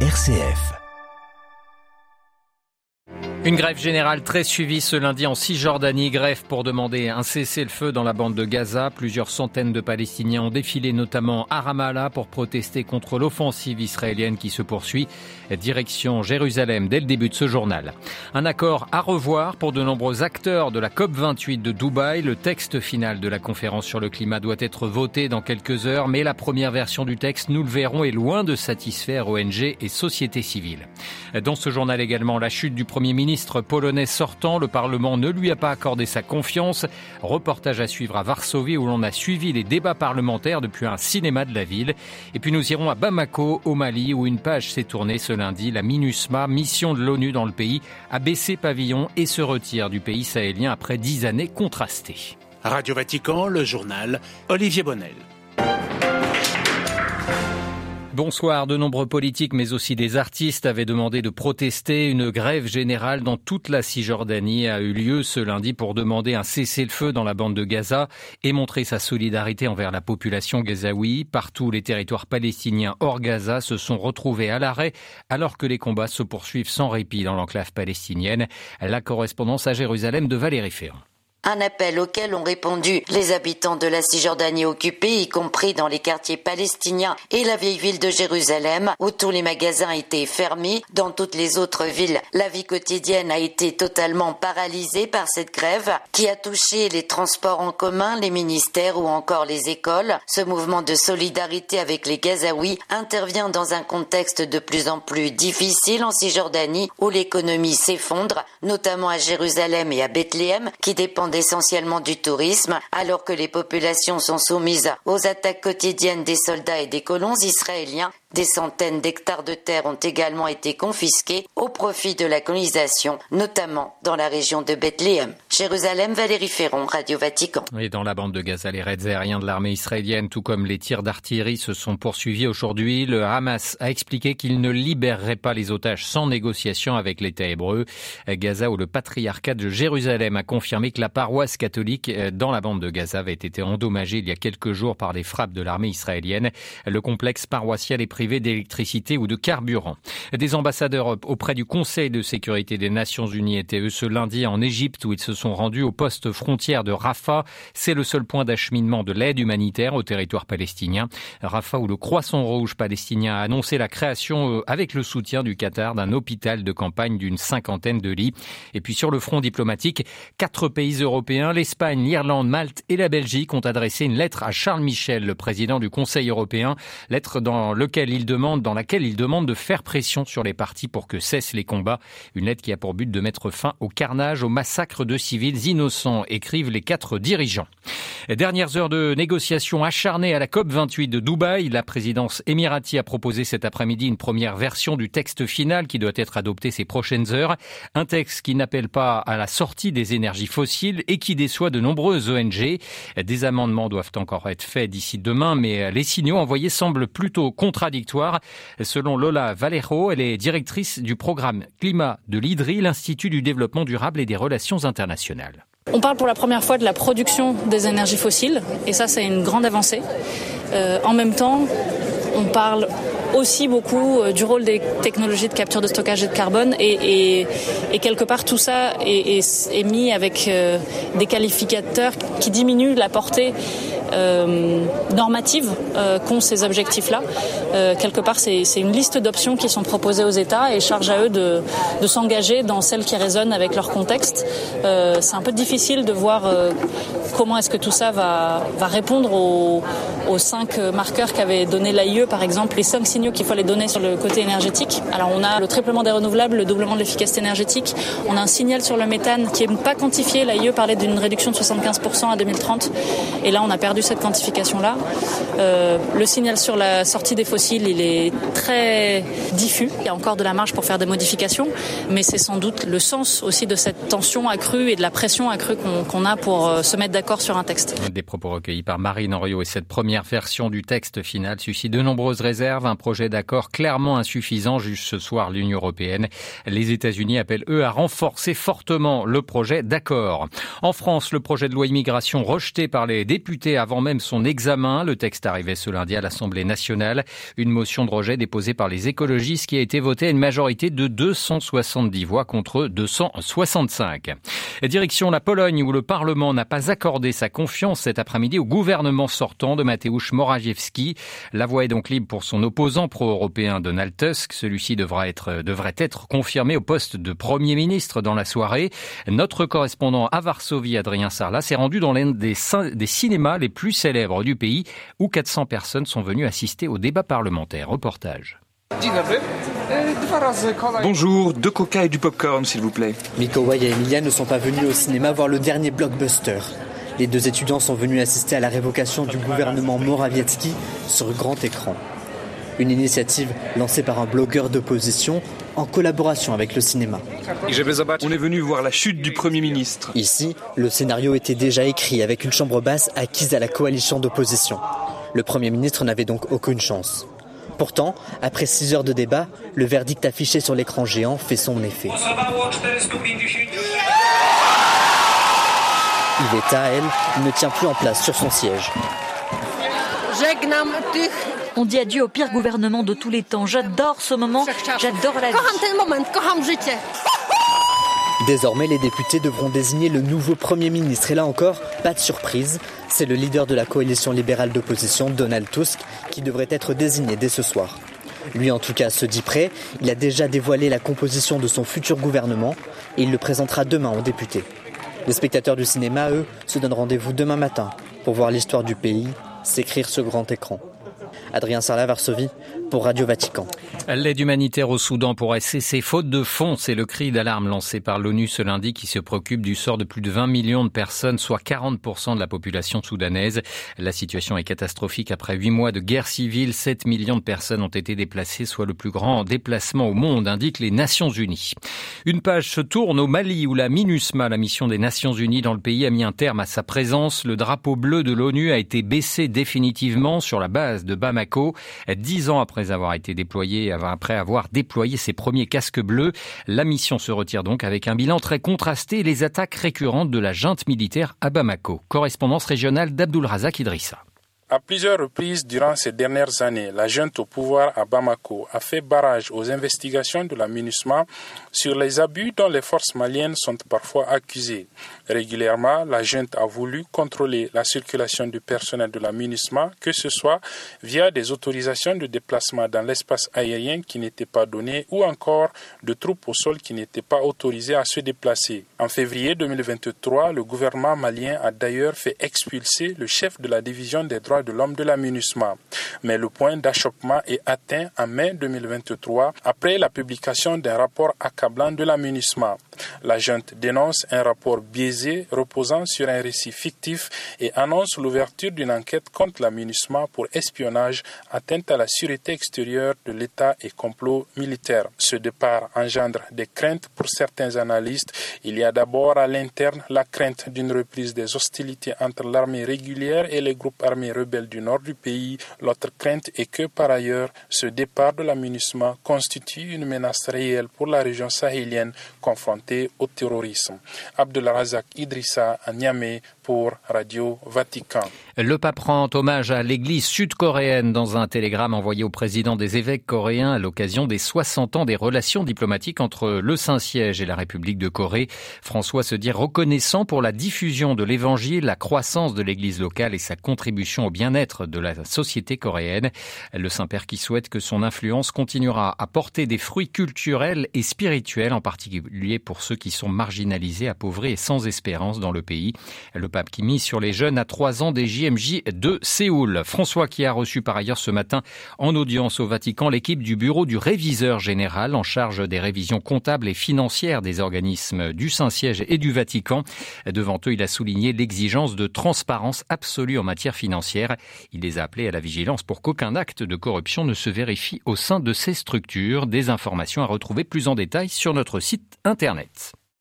RCF. Une grève générale très suivie ce lundi en Cisjordanie, grève pour demander un cessez-le-feu dans la bande de Gaza. Plusieurs centaines de Palestiniens ont défilé notamment à Ramallah pour protester contre l'offensive israélienne qui se poursuit. Direction Jérusalem dès le début de ce journal. Un accord à revoir pour de nombreux acteurs de la COP28 de Dubaï. Le texte final de la conférence sur le climat doit être voté dans quelques heures, mais la première version du texte, nous le verrons, est loin de satisfaire ONG et société civile. Dans ce journal également, la chute du Premier ministre ministre polonais sortant, le Parlement ne lui a pas accordé sa confiance. Reportage à suivre à Varsovie où l'on a suivi les débats parlementaires depuis un cinéma de la ville. Et puis nous irons à Bamako, au Mali, où une page s'est tournée ce lundi. La MINUSMA, mission de l'ONU dans le pays, a baissé pavillon et se retire du pays sahélien après dix années contrastées. Radio Vatican, le journal Olivier Bonnel. Bonsoir. De nombreux politiques, mais aussi des artistes, avaient demandé de protester. Une grève générale dans toute la Cisjordanie a eu lieu ce lundi pour demander un cessez-le-feu dans la bande de Gaza et montrer sa solidarité envers la population gazaoui. Partout, les territoires palestiniens hors Gaza se sont retrouvés à l'arrêt alors que les combats se poursuivent sans répit dans l'enclave palestinienne. La correspondance à Jérusalem de Valérie Ferrand. Un appel auquel ont répondu les habitants de la Cisjordanie occupée, y compris dans les quartiers palestiniens et la vieille ville de Jérusalem, où tous les magasins étaient fermés. Dans toutes les autres villes, la vie quotidienne a été totalement paralysée par cette grève qui a touché les transports en commun, les ministères ou encore les écoles. Ce mouvement de solidarité avec les Gazaouis intervient dans un contexte de plus en plus difficile en Cisjordanie où l'économie s'effondre, notamment à Jérusalem et à Bethléem, qui dépendent essentiellement du tourisme, alors que les populations sont soumises aux attaques quotidiennes des soldats et des colons israéliens des centaines d'hectares de terre ont également été confisqués au profit de la colonisation, notamment dans la région de Bethléem. Jérusalem, Valérie Ferron, Radio Vatican. Et dans la bande de Gaza, les raids aériens de l'armée israélienne, tout comme les tirs d'artillerie, se sont poursuivis aujourd'hui. Le Hamas a expliqué qu'il ne libérerait pas les otages sans négociation avec l'État hébreu. Gaza, où le patriarcat de Jérusalem a confirmé que la paroisse catholique euh, dans la bande de Gaza avait été endommagée il y a quelques jours par les frappes de l'armée israélienne. Le complexe paroissial est privé d'électricité ou de carburant. Des ambassadeurs auprès du Conseil de sécurité des Nations Unies étaient eux ce lundi en Égypte où ils se sont rendus au poste frontière de Rafah. C'est le seul point d'acheminement de l'aide humanitaire au territoire palestinien. Rafah où le Croissant Rouge palestinien a annoncé la création euh, avec le soutien du Qatar d'un hôpital de campagne d'une cinquantaine de lits. Et puis sur le front diplomatique, quatre pays européens, l'Espagne, l'Irlande, Malte et la Belgique ont adressé une lettre à Charles Michel, le président du Conseil européen, lettre dans lequel il demande, dans laquelle il demande de faire pression sur les partis pour que cessent les combats. Une lettre qui a pour but de mettre fin au carnage, au massacre de civils innocents, écrivent les quatre dirigeants. Dernières heures de négociations acharnées à la COP28 de Dubaï. La présidence émirati a proposé cet après-midi une première version du texte final qui doit être adopté ces prochaines heures. Un texte qui n'appelle pas à la sortie des énergies fossiles et qui déçoit de nombreuses ONG. Des amendements doivent encore être faits d'ici demain, mais les signaux envoyés semblent plutôt contradictoires. Selon Lola Valero, elle est directrice du programme climat de l'IDRI, l'Institut du développement durable et des relations internationales. On parle pour la première fois de la production des énergies fossiles, et ça c'est une grande avancée. Euh, en même temps, on parle aussi beaucoup euh, du rôle des technologies de capture de stockage et de carbone et, quelque part tout ça est mis avec euh, des qualificateurs qui diminuent la portée euh, normative euh, qu'ont ces objectifs-là. Euh, quelque part, c'est une liste d'options qui sont proposées aux États et charge à eux de, de s'engager dans celles qui résonnent avec leur contexte. C'est un peu difficile de voir comment est-ce que tout ça va, va répondre aux, aux cinq marqueurs qu'avait donné l'AIE, par exemple, les cinq signaux qu'il fallait donner sur le côté énergétique. Alors on a le triplement des renouvelables, le doublement de l'efficacité énergétique, on a un signal sur le méthane qui n'est pas quantifié. L'AIE parlait d'une réduction de 75% à 2030 et là on a perdu cette quantification-là. Euh, le signal sur la sortie des fossiles, il est très diffus. Il y a encore de la marge pour faire des modifications, mais c'est sans doute le sens aussi de cette tension accrue et de la pression accrue qu'on qu a pour euh, se mettre d'accord d'accord sur un texte. Des propos recueillis par Marine Henriot et cette première version du texte final suscite de nombreuses réserves. Un projet d'accord clairement insuffisant, juge ce soir l'Union européenne. Les États-Unis appellent eux à renforcer fortement le projet d'accord. En France, le projet de loi immigration rejeté par les députés avant même son examen. Le texte arrivait ce lundi à l'Assemblée nationale. Une motion de rejet déposée par les écologistes qui a été votée à une majorité de 270 voix contre 265. Direction la Pologne où le Parlement n'a pas accordé sa confiance cet après-midi au gouvernement sortant de Mateusz Morawiecki. La voie est donc libre pour son opposant pro-européen Donald Tusk. Celui-ci devra être, devrait être confirmé au poste de Premier ministre dans la soirée. Notre correspondant à Varsovie, Adrien Sarla, s'est rendu dans l'un des, des cinémas les plus célèbres du pays où 400 personnes sont venues assister au débat parlementaire. Reportage. Bonjour, deux coca et du popcorn, s'il vous plaît. Et Emilia ne sont pas venus au cinéma voir le dernier blockbuster. Les deux étudiants sont venus assister à la révocation du gouvernement Morawiecki sur grand écran. Une initiative lancée par un blogueur d'opposition en collaboration avec le cinéma. On est venu voir la chute du Premier ministre. Ici, le scénario était déjà écrit avec une chambre basse acquise à la coalition d'opposition. Le Premier ministre n'avait donc aucune chance. Pourtant, après six heures de débat, le verdict affiché sur l'écran géant fait son effet. Iveta, elle, ne tient plus en place sur son siège. On dit adieu au pire gouvernement de tous les temps. J'adore ce moment, j'adore la vie. Désormais, les députés devront désigner le nouveau Premier ministre. Et là encore, pas de surprise, c'est le leader de la coalition libérale d'opposition, Donald Tusk, qui devrait être désigné dès ce soir. Lui en tout cas se dit prêt, il a déjà dévoilé la composition de son futur gouvernement et il le présentera demain aux députés. Les spectateurs du cinéma, eux, se donnent rendez-vous demain matin pour voir l'histoire du pays s'écrire sur grand écran. Adrien Sarla, Varsovie, L'aide humanitaire au Soudan pourrait cesser faute de fonds. C'est le cri d'alarme lancé par l'ONU ce lundi qui se préoccupe du sort de plus de 20 millions de personnes, soit 40% de la population soudanaise. La situation est catastrophique après huit mois de guerre civile. 7 millions de personnes ont été déplacées, soit le plus grand déplacement au monde, indiquent les Nations Unies. Une page se tourne au Mali où la MINUSMA, la mission des Nations Unies dans le pays, a mis un terme à sa présence. Le drapeau bleu de l'ONU a été baissé définitivement sur la base de Bamako. Dix ans après avoir été déployé, après avoir déployé ses premiers casques bleus. La mission se retire donc avec un bilan très contrasté et les attaques récurrentes de la junte militaire à Bamako. Correspondance régionale d'Abdul Razak Idrissa. À plusieurs reprises durant ces dernières années, la junte au pouvoir à Bamako a fait barrage aux investigations de la MINUSMA sur les abus dont les forces maliennes sont parfois accusées. Régulièrement, la junte a voulu contrôler la circulation du personnel de la MINUSMA, que ce soit via des autorisations de déplacement dans l'espace aérien qui n'étaient pas données ou encore de troupes au sol qui n'étaient pas autorisées à se déplacer. En février 2023, le gouvernement malien a d'ailleurs fait expulser le chef de la division des droits de l'homme de la. Mais le point d'achoppement est atteint en mai 2023 après la publication d'un rapport accablant de la. La junte dénonce un rapport biaisé reposant sur un récit fictif et annonce l'ouverture d'une enquête contre la pour espionnage, atteinte à la sûreté extérieure de l'État et complot militaire. Ce départ engendre des craintes pour certains analystes. Il y a d'abord à l'interne la crainte d'une reprise des hostilités entre l'armée régulière et les groupes armés rebelles du nord du pays. L'autre crainte est que par ailleurs, ce départ de la constitue une menace réelle pour la région sahélienne confrontée au terrorisme. Abdelrazak Idrissa à Niamey Le pape rend hommage à l'église sud-coréenne dans un télégramme envoyé au président des évêques coréens à l'occasion des 60 ans des relations diplomatiques entre le Saint-Siège et la République de Corée. François se dit reconnaissant pour la diffusion de l'évangile, la croissance de l'église locale et sa contribution au bien-être de la société coréenne. Le Saint-Père qui souhaite que son influence continuera à porter des fruits culturels et spirituels, en particulier pour ceux qui sont marginalisés, appauvris et sans espérance dans le pays. Qui mise sur les jeunes à trois ans des JMJ de Séoul. François qui a reçu par ailleurs ce matin en audience au Vatican l'équipe du bureau du réviseur général en charge des révisions comptables et financières des organismes du Saint-Siège et du Vatican. Devant eux, il a souligné l'exigence de transparence absolue en matière financière. Il les a appelés à la vigilance pour qu'aucun acte de corruption ne se vérifie au sein de ces structures. Des informations à retrouver plus en détail sur notre site internet.